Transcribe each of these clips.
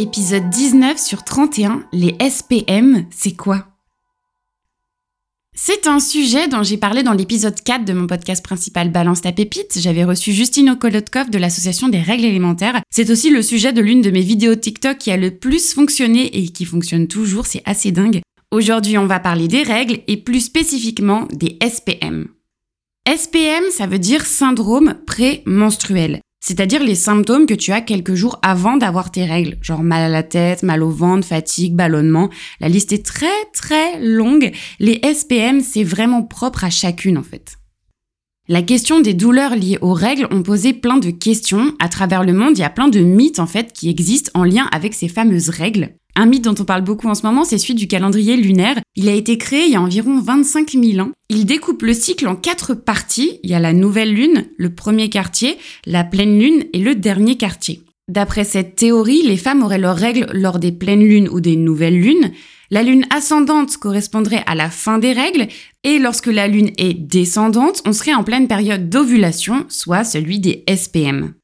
Épisode 19 sur 31, les SPM, c'est quoi? C'est un sujet dont j'ai parlé dans l'épisode 4 de mon podcast principal Balance ta pépite. J'avais reçu Justine Okolotkov de l'association des règles élémentaires. C'est aussi le sujet de l'une de mes vidéos TikTok qui a le plus fonctionné et qui fonctionne toujours, c'est assez dingue. Aujourd'hui, on va parler des règles et plus spécifiquement des SPM. SPM, ça veut dire syndrome pré-menstruel c'est-à-dire les symptômes que tu as quelques jours avant d'avoir tes règles, genre mal à la tête, mal au ventre, fatigue, ballonnement. La liste est très très longue. Les SPM, c'est vraiment propre à chacune en fait. La question des douleurs liées aux règles ont posé plein de questions. À travers le monde, il y a plein de mythes en fait qui existent en lien avec ces fameuses règles. Un mythe dont on parle beaucoup en ce moment, c'est celui du calendrier lunaire. Il a été créé il y a environ 25 000 ans. Il découpe le cycle en quatre parties. Il y a la nouvelle lune, le premier quartier, la pleine lune et le dernier quartier. D'après cette théorie, les femmes auraient leurs règles lors des pleines lunes ou des nouvelles lunes. La lune ascendante correspondrait à la fin des règles et lorsque la lune est descendante, on serait en pleine période d'ovulation, soit celui des SPM.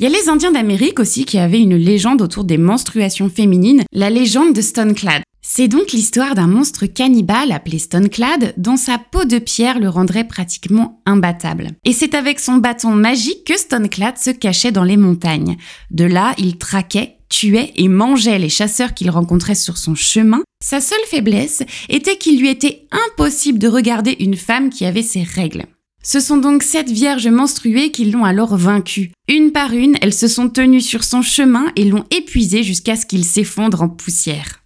Il y a les Indiens d'Amérique aussi qui avaient une légende autour des menstruations féminines, la légende de Stoneclad. C'est donc l'histoire d'un monstre cannibale appelé Stoneclad dont sa peau de pierre le rendrait pratiquement imbattable. Et c'est avec son bâton magique que Stoneclad se cachait dans les montagnes. De là, il traquait, tuait et mangeait les chasseurs qu'il rencontrait sur son chemin. Sa seule faiblesse était qu'il lui était impossible de regarder une femme qui avait ses règles. Ce sont donc sept vierges menstruées qui l'ont alors vaincu. Une par une, elles se sont tenues sur son chemin et l'ont épuisé jusqu'à ce qu'il s'effondre en poussière.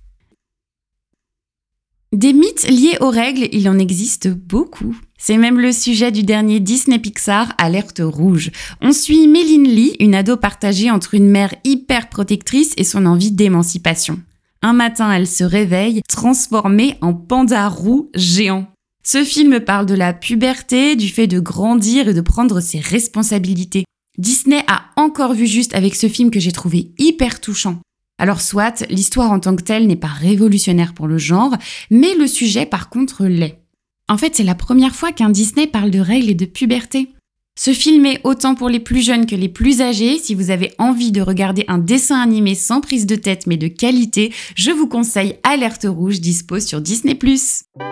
Des mythes liés aux règles, il en existe beaucoup. C'est même le sujet du dernier Disney Pixar, Alerte Rouge. On suit Méline Lee, une ado partagée entre une mère hyper protectrice et son envie d'émancipation. Un matin, elle se réveille, transformée en panda roux géant. Ce film parle de la puberté, du fait de grandir et de prendre ses responsabilités. Disney a encore vu juste avec ce film que j'ai trouvé hyper touchant. Alors soit, l'histoire en tant que telle n'est pas révolutionnaire pour le genre, mais le sujet par contre l'est. En fait, c'est la première fois qu'un Disney parle de règles et de puberté. Ce film est autant pour les plus jeunes que les plus âgés. Si vous avez envie de regarder un dessin animé sans prise de tête mais de qualité, je vous conseille Alerte Rouge dispo sur Disney ⁇